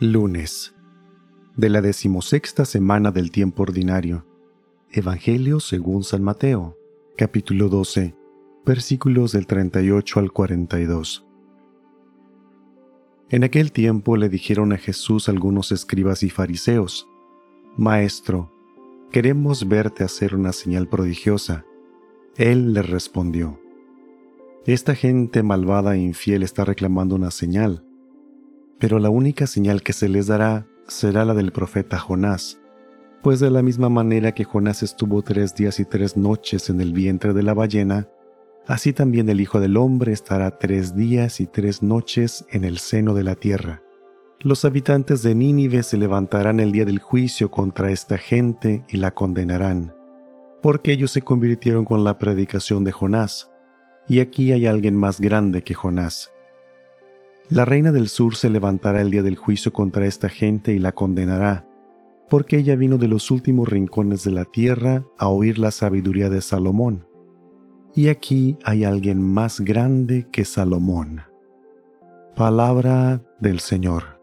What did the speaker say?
Lunes de la decimosexta semana del tiempo ordinario. Evangelio según San Mateo, capítulo 12, versículos del 38 al 42. En aquel tiempo le dijeron a Jesús algunos escribas y fariseos, Maestro, queremos verte hacer una señal prodigiosa. Él les respondió, Esta gente malvada e infiel está reclamando una señal, pero la única señal que se les dará será la del profeta Jonás, pues de la misma manera que Jonás estuvo tres días y tres noches en el vientre de la ballena, así también el Hijo del Hombre estará tres días y tres noches en el seno de la tierra. Los habitantes de Nínive se levantarán el día del juicio contra esta gente y la condenarán, porque ellos se convirtieron con la predicación de Jonás, y aquí hay alguien más grande que Jonás. La reina del sur se levantará el día del juicio contra esta gente y la condenará, porque ella vino de los últimos rincones de la tierra a oír la sabiduría de Salomón. Y aquí hay alguien más grande que Salomón. Palabra del Señor.